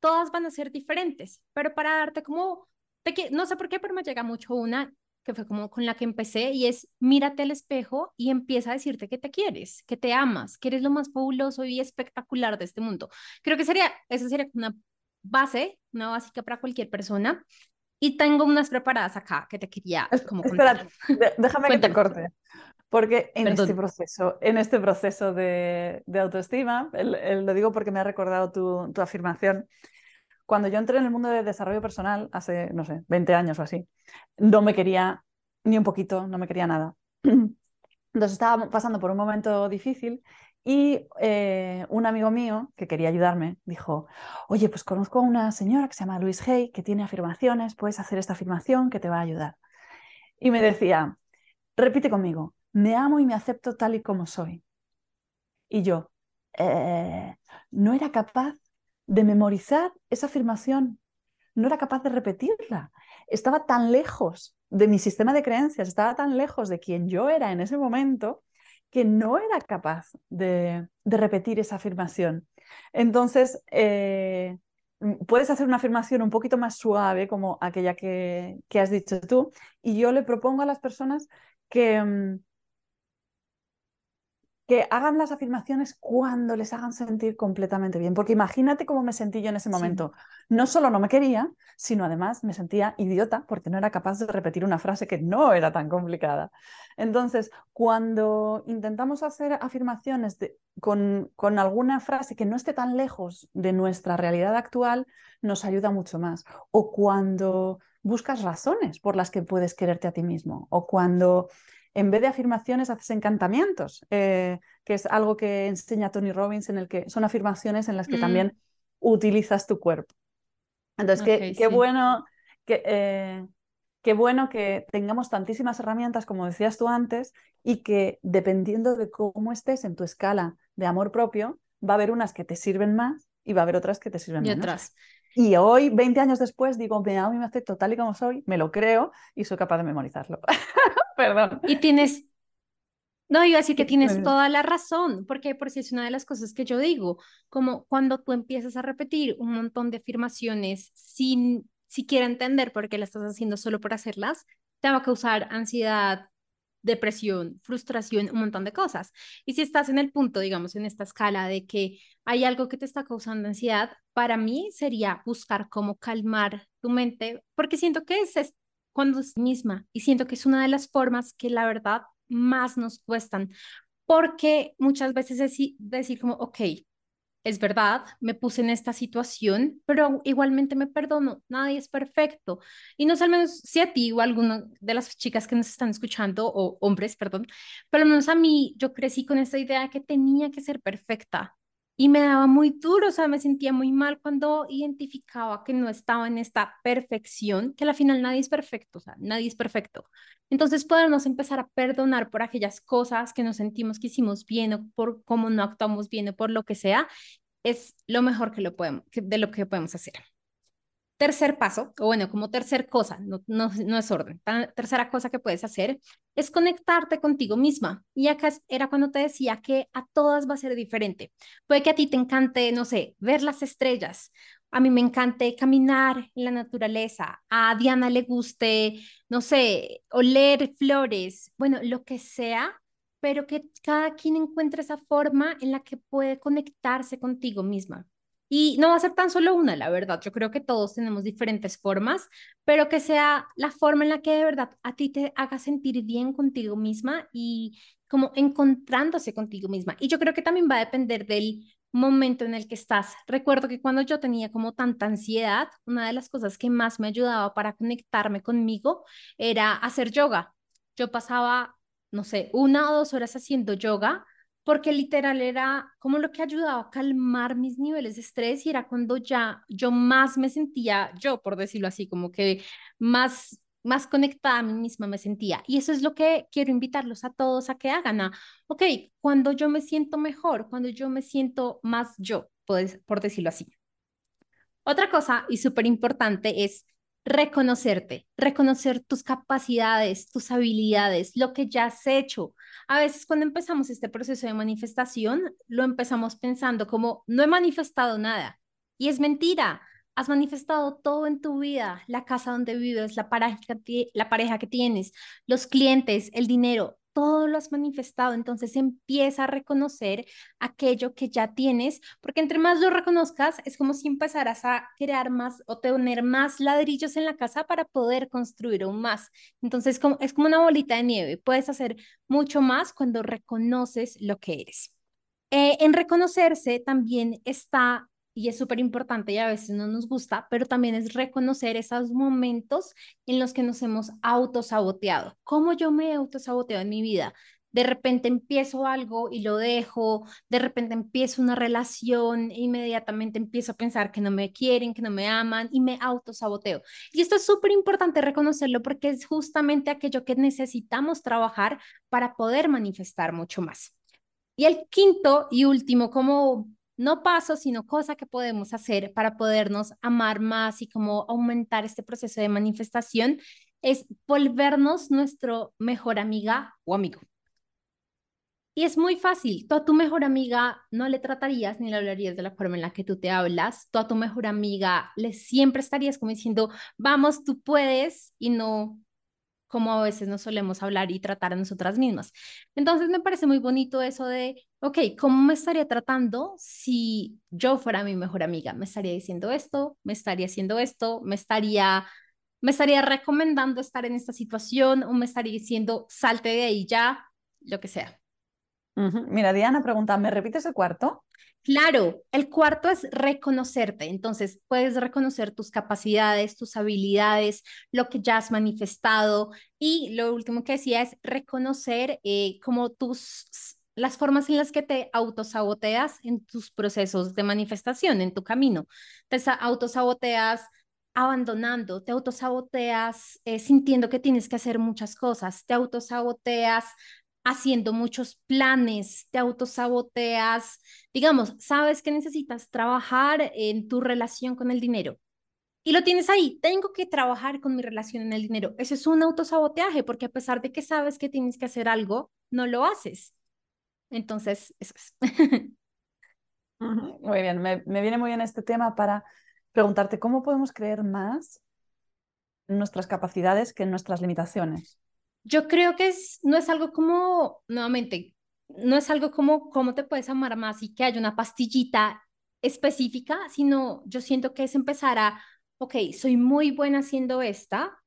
Todas van a ser diferentes, pero para darte como, no sé por qué, pero me llega mucho una que fue como con la que empecé, y es mírate al espejo y empieza a decirte que te quieres, que te amas, que eres lo más fabuloso y espectacular de este mundo. Creo que sería, esa sería una base, una básica para cualquier persona. Y tengo unas preparadas acá que te quería como Espera, déjame que te corte. Porque en este proceso, en este proceso de, de autoestima, lo digo porque me ha recordado tu, tu afirmación, cuando yo entré en el mundo de desarrollo personal, hace, no sé, 20 años o así, no me quería ni un poquito, no me quería nada. Entonces estaba pasando por un momento difícil y eh, un amigo mío que quería ayudarme dijo, oye, pues conozco a una señora que se llama Luis Hay, que tiene afirmaciones, puedes hacer esta afirmación que te va a ayudar. Y me decía, repite conmigo, me amo y me acepto tal y como soy. Y yo, eh, no era capaz de memorizar esa afirmación, no era capaz de repetirla. Estaba tan lejos de mi sistema de creencias, estaba tan lejos de quien yo era en ese momento que no era capaz de, repetir esa afirmación. Entonces, eh, puedes hacer una afirmación un poquito más suave, como aquella que, que, has dicho tú, y yo le propongo a las personas que, mm, que hagan las afirmaciones cuando les hagan sentir completamente bien. Porque imagínate cómo me sentí yo en ese momento. No solo no me quería, sino además me sentía idiota porque no era capaz de repetir una frase que no era tan complicada. Entonces, cuando intentamos hacer afirmaciones con, con alguna frase que no esté tan lejos de nuestra realidad actual, nos ayuda mucho más. O cuando buscas razones por las que puedes quererte a ti mismo. O cuando en vez de afirmaciones haces encantamientos, eh, que es algo que enseña Tony Robbins, en el que son afirmaciones en las que mm. también utilizas tu cuerpo. Entonces, qué, bueno que, eh, qué bueno que tengamos tantísimas herramientas, como decías tú antes, y que dependiendo de cómo estés en tu escala de amor propio, va a haber unas que te sirven más y va a haber otras que te sirven y Otras. Y hoy, 20 años después, digo, me amo y me acepto tal y como soy, me lo creo y soy capaz de memorizarlo. Perdón. Y tienes, no, iba a decir que tienes toda la razón, porque por si es una de las cosas que yo digo, como cuando tú empiezas a repetir un montón de afirmaciones sin siquiera entender por qué las estás haciendo solo por hacerlas, te va a causar ansiedad, depresión, frustración, un montón de cosas. Y si estás en el punto, digamos, en esta escala de que hay algo que te está causando ansiedad, para mí sería buscar cómo calmar tu mente, porque siento que es, es misma y siento que es una de las formas que la verdad más nos cuestan, porque muchas veces decir, decir como, ok, es verdad, me puse en esta situación, pero igualmente me perdono, nadie es perfecto. Y no sé al menos si a ti o a alguna de las chicas que nos están escuchando, o hombres, perdón, pero al menos a mí, yo crecí con esta idea de que tenía que ser perfecta y me daba muy duro, o sea, me sentía muy mal cuando identificaba que no estaba en esta perfección, que al final nadie es perfecto, o sea, nadie es perfecto. Entonces, podernos empezar a perdonar por aquellas cosas que nos sentimos que hicimos bien o por cómo no actuamos bien o por lo que sea, es lo mejor que lo podemos, de lo que podemos hacer. Tercer paso, o bueno, como tercer cosa, no, no, no es orden, tercera cosa que puedes hacer es conectarte contigo misma. Y acá era cuando te decía que a todas va a ser diferente. Puede que a ti te encante, no sé, ver las estrellas. A mí me encante caminar en la naturaleza. A Diana le guste, no sé, oler flores. Bueno, lo que sea, pero que cada quien encuentre esa forma en la que puede conectarse contigo misma. Y no va a ser tan solo una, la verdad. Yo creo que todos tenemos diferentes formas, pero que sea la forma en la que de verdad a ti te haga sentir bien contigo misma y como encontrándose contigo misma. Y yo creo que también va a depender del momento en el que estás. Recuerdo que cuando yo tenía como tanta ansiedad, una de las cosas que más me ayudaba para conectarme conmigo era hacer yoga. Yo pasaba, no sé, una o dos horas haciendo yoga porque literal era como lo que ayudaba a calmar mis niveles de estrés y era cuando ya yo más me sentía yo, por decirlo así, como que más más conectada a mí misma me sentía. Y eso es lo que quiero invitarlos a todos a que hagan. A, ok, cuando yo me siento mejor, cuando yo me siento más yo, pues, por decirlo así. Otra cosa y súper importante es reconocerte, reconocer tus capacidades, tus habilidades, lo que ya has hecho. A veces cuando empezamos este proceso de manifestación, lo empezamos pensando como, no he manifestado nada. Y es mentira. Has manifestado todo en tu vida, la casa donde vives, la pareja, la pareja que tienes, los clientes, el dinero, todo lo has manifestado, entonces empieza a reconocer aquello que ya tienes, porque entre más lo reconozcas, es como si empezaras a crear más o tener más ladrillos en la casa para poder construir aún más. Entonces es como una bolita de nieve, puedes hacer mucho más cuando reconoces lo que eres. Eh, en reconocerse también está y es súper importante y a veces no nos gusta, pero también es reconocer esos momentos en los que nos hemos autosaboteado. ¿Cómo yo me he autosaboteado en mi vida? De repente empiezo algo y lo dejo, de repente empiezo una relación e inmediatamente empiezo a pensar que no me quieren, que no me aman y me autosaboteo. Y esto es súper importante reconocerlo porque es justamente aquello que necesitamos trabajar para poder manifestar mucho más. Y el quinto y último como no paso, sino cosa que podemos hacer para podernos amar más y como aumentar este proceso de manifestación es volvernos nuestro mejor amiga o amigo. Y es muy fácil, tú a tu mejor amiga no le tratarías ni le hablarías de la forma en la que tú te hablas, tú a tu mejor amiga le siempre estarías como diciendo, vamos, tú puedes y no como a veces nos solemos hablar y tratar a nosotras mismas. Entonces me parece muy bonito eso de, ok, ¿cómo me estaría tratando si yo fuera mi mejor amiga? ¿Me estaría diciendo esto? ¿Me estaría haciendo esto? ¿Me estaría, me estaría recomendando estar en esta situación? ¿O me estaría diciendo, salte de ahí ya? Lo que sea. Mira, Diana pregunta, ¿me repites el cuarto? Claro, el cuarto es reconocerte. Entonces, puedes reconocer tus capacidades, tus habilidades, lo que ya has manifestado. Y lo último que decía es reconocer eh, como tus, las formas en las que te autosaboteas en tus procesos de manifestación, en tu camino. Te autosaboteas abandonando, te autosaboteas eh, sintiendo que tienes que hacer muchas cosas, te autosaboteas haciendo muchos planes, te autosaboteas, digamos, sabes que necesitas trabajar en tu relación con el dinero. Y lo tienes ahí, tengo que trabajar con mi relación en el dinero. Eso es un autosaboteaje, porque a pesar de que sabes que tienes que hacer algo, no lo haces. Entonces, eso es. Muy bien, me, me viene muy bien este tema para preguntarte cómo podemos creer más en nuestras capacidades que en nuestras limitaciones. Yo creo que es, no es algo como, nuevamente, no es algo como cómo te puedes amar más y que haya una pastillita específica, sino yo siento que es empezar a, ok, soy muy buena haciendo esta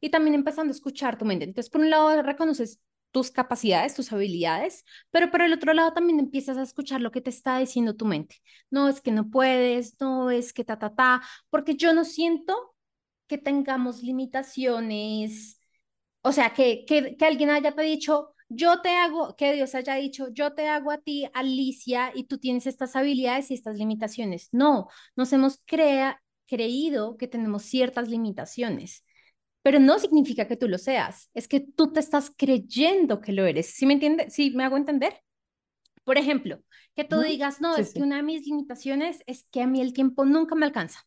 y también empezando a escuchar tu mente. Entonces, por un lado, reconoces tus capacidades, tus habilidades, pero por el otro lado también empiezas a escuchar lo que te está diciendo tu mente. No es que no puedes, no es que ta, ta, ta, porque yo no siento que tengamos limitaciones o sea, que, que, que alguien haya te dicho, yo te hago, que Dios haya dicho, yo te hago a ti, Alicia, y tú tienes estas habilidades y estas limitaciones. No, nos hemos crea, creído que tenemos ciertas limitaciones, pero no significa que tú lo seas, es que tú te estás creyendo que lo eres. ¿Sí me entiendes? ¿Sí me hago entender? Por ejemplo, que tú digas, no, es que una de mis limitaciones es que a mí el tiempo nunca me alcanza.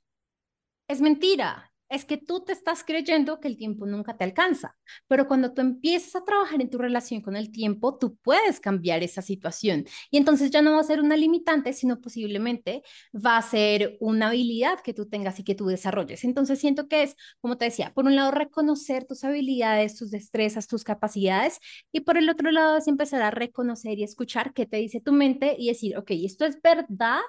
Es mentira, es que tú te estás creyendo que el tiempo nunca te alcanza, pero cuando tú empiezas a trabajar en tu relación con el tiempo, tú puedes cambiar esa situación y entonces ya no va a ser una limitante, sino posiblemente va a ser una habilidad que tú tengas y que tú desarrolles. Entonces siento que es, como te decía, por un lado reconocer tus habilidades, tus destrezas, tus capacidades y por el otro lado es empezar a reconocer y escuchar qué te dice tu mente y decir, ok, ¿esto es verdad?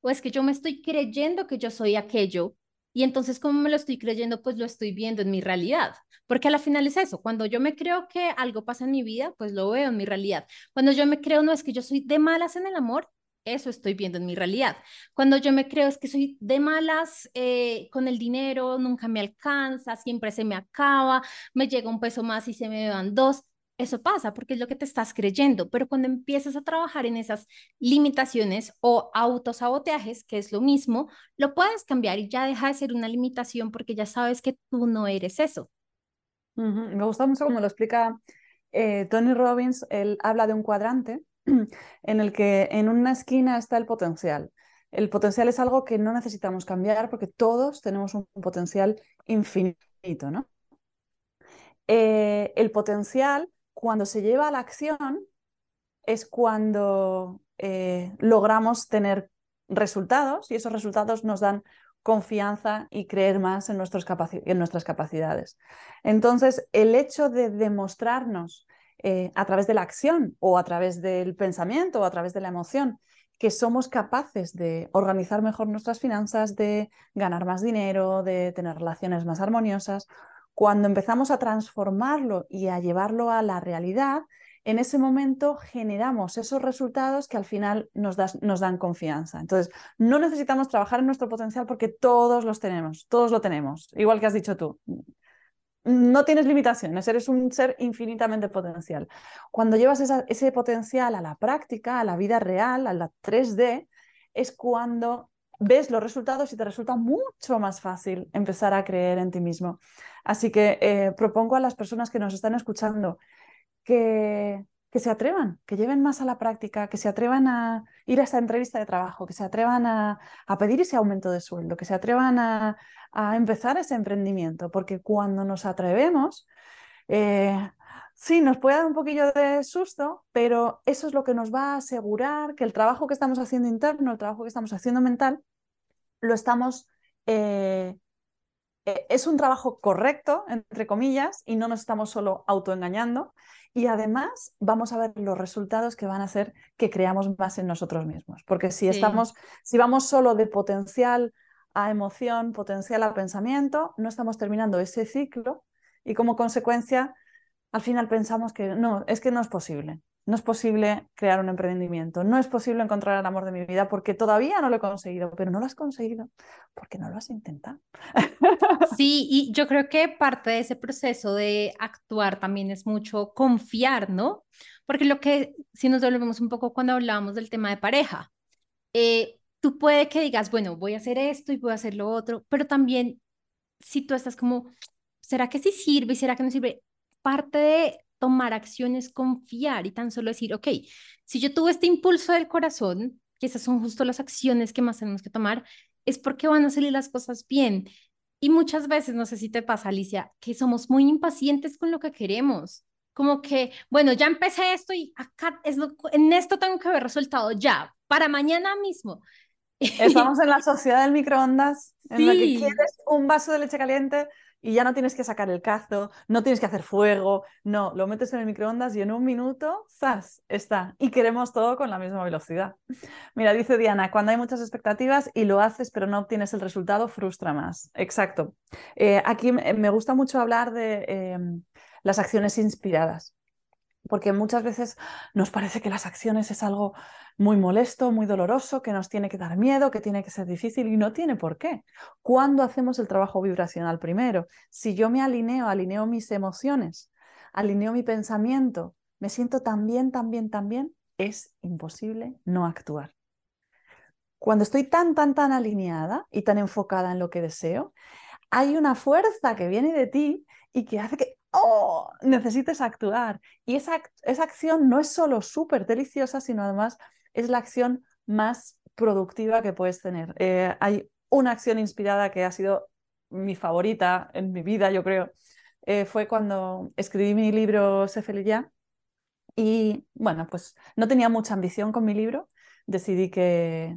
¿O es que yo me estoy creyendo que yo soy aquello y entonces, como me lo estoy creyendo, pues lo estoy viendo en mi realidad. Porque a la final es eso, cuando yo me creo que algo pasa en mi vida, pues lo veo en mi realidad. Cuando yo me creo, no es que yo soy de malas en el amor, eso estoy viendo en mi realidad. Cuando yo me creo es que soy de malas eh, con el dinero, nunca me alcanza, siempre se me acaba, me llega un peso más y se me van dos eso pasa porque es lo que te estás creyendo, pero cuando empiezas a trabajar en esas limitaciones o autosaboteajes, que es lo mismo, lo puedes cambiar y ya deja de ser una limitación porque ya sabes que tú no eres eso. Me gusta mucho como lo explica eh, Tony Robbins, él habla de un cuadrante en el que en una esquina está el potencial. El potencial es algo que no necesitamos cambiar porque todos tenemos un potencial infinito, ¿no? Eh, el potencial cuando se lleva a la acción es cuando eh, logramos tener resultados y esos resultados nos dan confianza y creer más en, en nuestras capacidades. Entonces, el hecho de demostrarnos eh, a través de la acción o a través del pensamiento o a través de la emoción que somos capaces de organizar mejor nuestras finanzas, de ganar más dinero, de tener relaciones más armoniosas cuando empezamos a transformarlo y a llevarlo a la realidad, en ese momento generamos esos resultados que al final nos, dan confianza. Entonces, no necesitamos trabajar en nuestro potencial porque todos los tenemos, todos lo tenemos, igual que has dicho tú. No tienes limitaciones, eres un ser infinitamente potencial. Cuando llevas ese potencial a la práctica, a la vida real, a la 3D, es cuando ves los resultados y te resulta mucho más fácil empezar a creer en ti mismo. Así que eh, propongo a las personas que nos están escuchando que, que se atrevan, que lleven más a la práctica, que se atrevan a ir a esta entrevista de trabajo, que se atrevan a, pedir ese aumento de sueldo, que se atrevan a, empezar ese emprendimiento, porque cuando nos atrevemos, eh, Sí, nos puede dar un poquillo de susto, pero eso es lo que nos va a asegurar que el trabajo que estamos haciendo interno, el trabajo que estamos haciendo mental, lo estamos eh, es un trabajo correcto, entre comillas, y no nos estamos solo autoengañando. Y además vamos a ver los resultados que van a hacer que creamos más en nosotros mismos. Porque si estamos, si vamos solo de potencial a emoción, potencial a pensamiento, no estamos terminando ese ciclo y como consecuencia, al final pensamos que no, es que no es posible. No es posible crear un emprendimiento, no es posible encontrar el amor de mi vida porque todavía no lo he conseguido, pero no lo has conseguido porque no lo has intentado. Sí, y yo creo que parte de ese proceso de actuar también es mucho confiar, ¿no? Porque lo que, si nos volvemos un poco cuando hablábamos del tema de pareja, eh, tú puede que digas, bueno, voy a hacer esto y voy a hacer lo otro, pero también si tú estás como, ¿será que sí sirve? ¿Será que no sirve? Parte de tomar acciones, confiar y tan solo decir, ok, si yo tuve este impulso del corazón, que esas son justo las acciones que más tenemos que tomar, es porque van a salir las cosas bien. Y muchas veces, no sé si te pasa, Alicia, que somos muy impacientes con lo que queremos. Como que, bueno, ya empecé esto y acá es en esto tengo que ver resultado ya, para mañana mismo. Estamos en la sociedad del microondas, en la que quieres un vaso de leche caliente y ya no tienes que sacar el cazo, no tienes que hacer fuego, no, lo metes en el microondas y en un minuto, ¡zas! está. Y queremos todo con la misma velocidad. Mira, dice Diana, cuando hay muchas expectativas y lo haces pero no obtienes el resultado, frustra más. Exacto. Eh, aquí me gusta mucho hablar de em, las acciones inspiradas porque muchas veces nos parece que las acciones es algo muy molesto, muy doloroso, que nos tiene que dar miedo, que tiene que ser difícil y no tiene por qué. ¿Cuándo hacemos el trabajo vibracional primero? Si yo me alineo, alineo mis emociones, alineo mi pensamiento, me siento tan bien, tan bien, tan bien, es imposible no actuar. Cuando estoy tan, tan, tan alineada y tan enfocada en lo que deseo, hay una fuerza que viene de ti y que hace que oh, necesites actuar. Y esa, esa acción no es solo súper deliciosa, sino además es la acción más productiva que puedes tener. Eh, hay una acción inspirada que ha sido mi favorita en mi vida, yo creo. Eh, fue cuando escribí mi libro Sé feliz ya. Y bueno, pues no tenía mucha ambición con mi libro. Decidí que,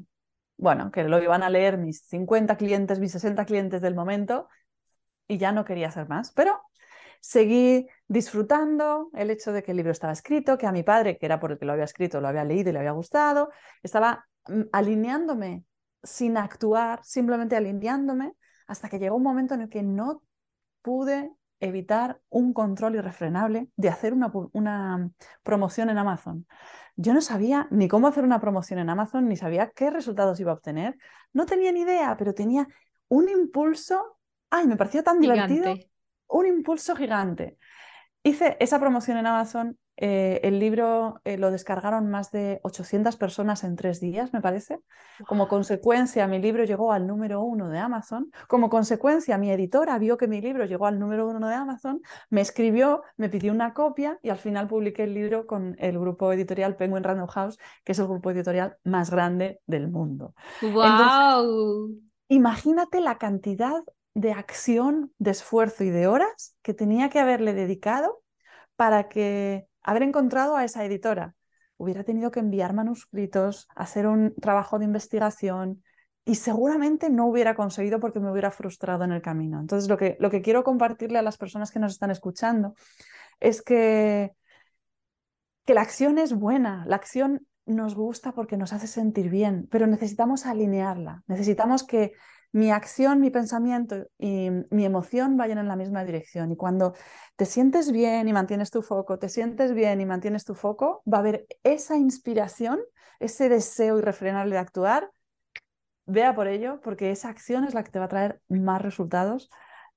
bueno, que lo iban a leer mis 50 clientes, mis 60 clientes del momento y ya no quería hacer más. Pero seguí disfrutando el hecho de que el libro estaba escrito, que a mi padre, que era por el que lo había escrito, lo había leído y le había gustado, estaba mm, alineándome sin actuar, simplemente alineándome, hasta que llegó un momento en el que no pude evitar un control irrefrenable de hacer una, una, promoción en Amazon. Yo no sabía ni cómo hacer una promoción en Amazon, ni sabía qué resultados iba a obtener. No tenía ni idea, pero tenía un impulso. Ay, me pareció tan divertido un impulso gigante. Hice esa promoción en Amazon, eh, el libro eh, lo descargaron más de 800 personas en tres días, me parece. Como consecuencia, mi libro llegó al número uno de Amazon. Como consecuencia, mi editora vio que mi libro llegó al número uno de Amazon, me escribió, me pidió una copia y al final publiqué el libro con el grupo editorial Penguin Random House, que es el grupo editorial más grande del mundo. ¡Wow! imagínate la cantidad de acción, de esfuerzo y de horas que tenía que haberle dedicado para que haber encontrado a esa editora. Hubiera tenido que enviar manuscritos, hacer un trabajo de investigación y seguramente no hubiera conseguido porque me hubiera frustrado en el camino. Entonces, lo que, lo que quiero compartirle a las personas que nos están escuchando es que, que la acción es buena, la acción nos gusta porque nos hace sentir bien, pero necesitamos alinearla, necesitamos que mi acción, mi pensamiento y mi emoción vayan en la misma dirección. Y cuando te sientes bien y mantienes tu foco, te sientes bien y mantienes tu foco, va a haber esa inspiración, ese deseo irrefrenable de actuar. Vea por ello, porque esa acción es la que te va a traer más resultados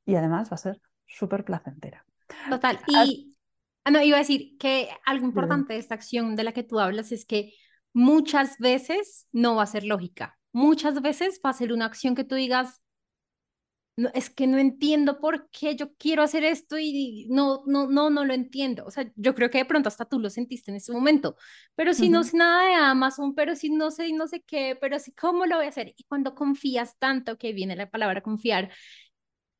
y además va a ser súper placentera. Total. Y ah, no, iba a decir que algo importante de esta acción de la que tú hablas es que muchas veces no va a ser lógica muchas veces va a ser una acción que tú digas, no, es que no entiendo por qué yo quiero hacer esto y no, no, no, no lo entiendo. O sea, yo creo que de pronto hasta tú lo sentiste en ese momento, pero si no sé nada de Amazon, pero si no sé no sé qué, pero si cómo lo voy a hacer. Y cuando confías tanto, que viene la palabra confiar,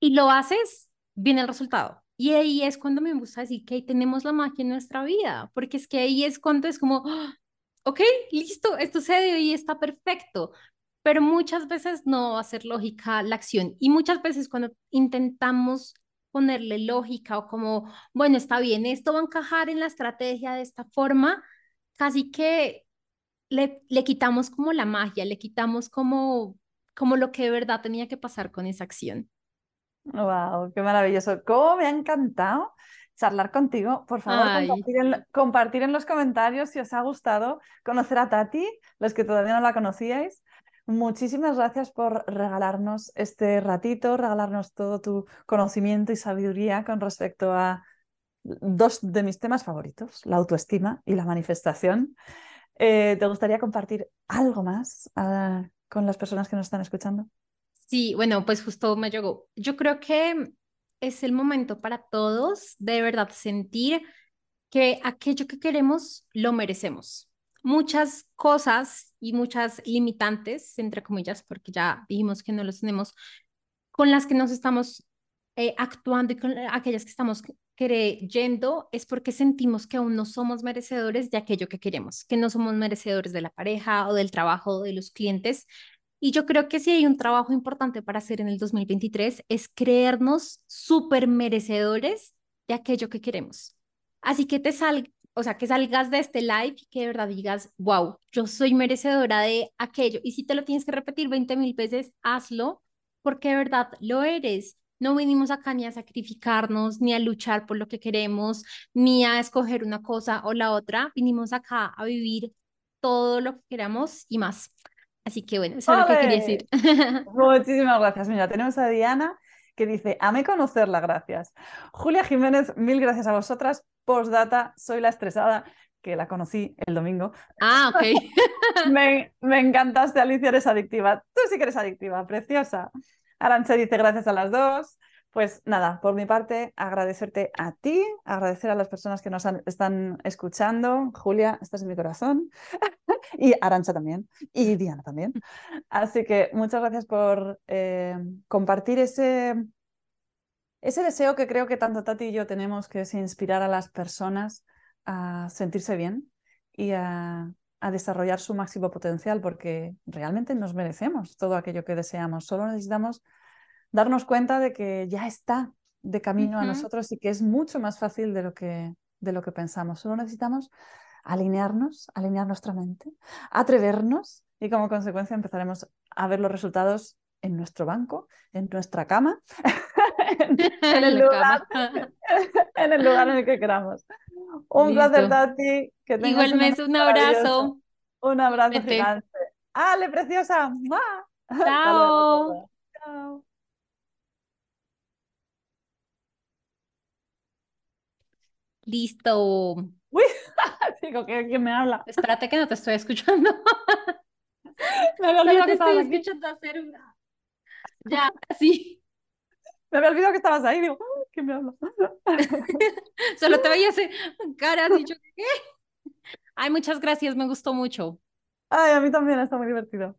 y lo haces, viene el resultado. Y ahí es cuando me gusta decir que ahí tenemos la magia en nuestra vida, porque es que ahí es cuando es como, ¡ah! ok, listo, esto se dio y está perfecto pero muchas veces no va a ser lógica la acción. Y muchas veces cuando intentamos ponerle lógica o como, bueno, está bien, esto va a encajar en la estrategia de esta forma, casi que le, le quitamos como la magia, le quitamos como, como lo que de verdad tenía que pasar con esa acción. Wow, qué maravilloso. ¿Cómo me ha encantado charlar contigo? Por favor, compartir en, compartir en, los comentarios si os ha gustado conocer a Tati, los que todavía no la conocíais. Muchísimas gracias por regalarnos este ratito, regalarnos todo tu conocimiento y sabiduría con respecto a dos de mis temas favoritos, la autoestima y la manifestación. Eh, ¿Te gustaría compartir algo más uh, con las personas que nos están escuchando? Sí, bueno, pues justo me llegó. Yo creo que es el momento para todos de verdad sentir que aquello que queremos lo merecemos muchas cosas y muchas limitantes, entre comillas, porque ya dijimos que no los tenemos, con las que nos estamos eh, actuando y con aquellas que estamos creyendo, es porque sentimos que aún no somos merecedores de aquello que queremos, que no somos merecedores de la pareja o del trabajo de los clientes. Y yo creo que si hay un trabajo importante para hacer en el 2023 es creernos súper merecedores de aquello que queremos. Así que te sal o sea, que salgas de este live y que de verdad digas, wow, yo soy merecedora de aquello. Y si te lo tienes que repetir 20 mil veces, hazlo, porque de verdad lo eres. No vinimos acá ni a sacrificarnos, ni a luchar por lo que queremos, ni a escoger una cosa o la otra. Vinimos acá a vivir todo lo que queramos y más. Así que bueno, eso es lo que quería decir. Muchísimas gracias. Mira, tenemos a Diana que dice, amé conocerla, gracias. Julia Jiménez, mil gracias a vosotras. Postdata, soy la estresada, que la conocí el domingo. Ah, ok. me, me encantaste, Alicia, eres adictiva. Tú sí que eres adictiva, preciosa. Arancha dice, gracias a las dos. Pues nada, por mi parte, agradecerte a ti, agradecer a las personas que nos están escuchando. Julia, estás en mi corazón. y Arancha también. Y Diana también. Así que muchas gracias por eh, compartir ese, ese deseo que creo que tanto Tati y yo tenemos, que es inspirar a las personas a sentirse bien y a desarrollar su máximo potencial, porque realmente nos merecemos todo aquello que deseamos. Solo necesitamos darnos cuenta de que ya está de camino a nosotros y que es mucho más fácil de lo que, de lo que pensamos. Solo necesitamos alinearnos, alinear nuestra mente, atrevernos y como consecuencia empezaremos a ver los resultados en nuestro banco, en nuestra cama, en, el lugar, en, el lugar, en el que queramos. Un placer, Tati. Que Igualmente, un, abrazo. Un abrazo gigante. ¡Ale, preciosa! Chao. Chao. Listo. Uy, digo, ¿quién me habla? Espérate que no te estoy escuchando. me había olvidado que estabas escuchando hacer una. Ya, sí. Me había olvidado que estabas ahí, digo, ¿quién me habla? Solo te veía hacer cara, has dicho, ¿qué? Ay, muchas gracias, me gustó mucho. Ay, a mí también está muy divertido.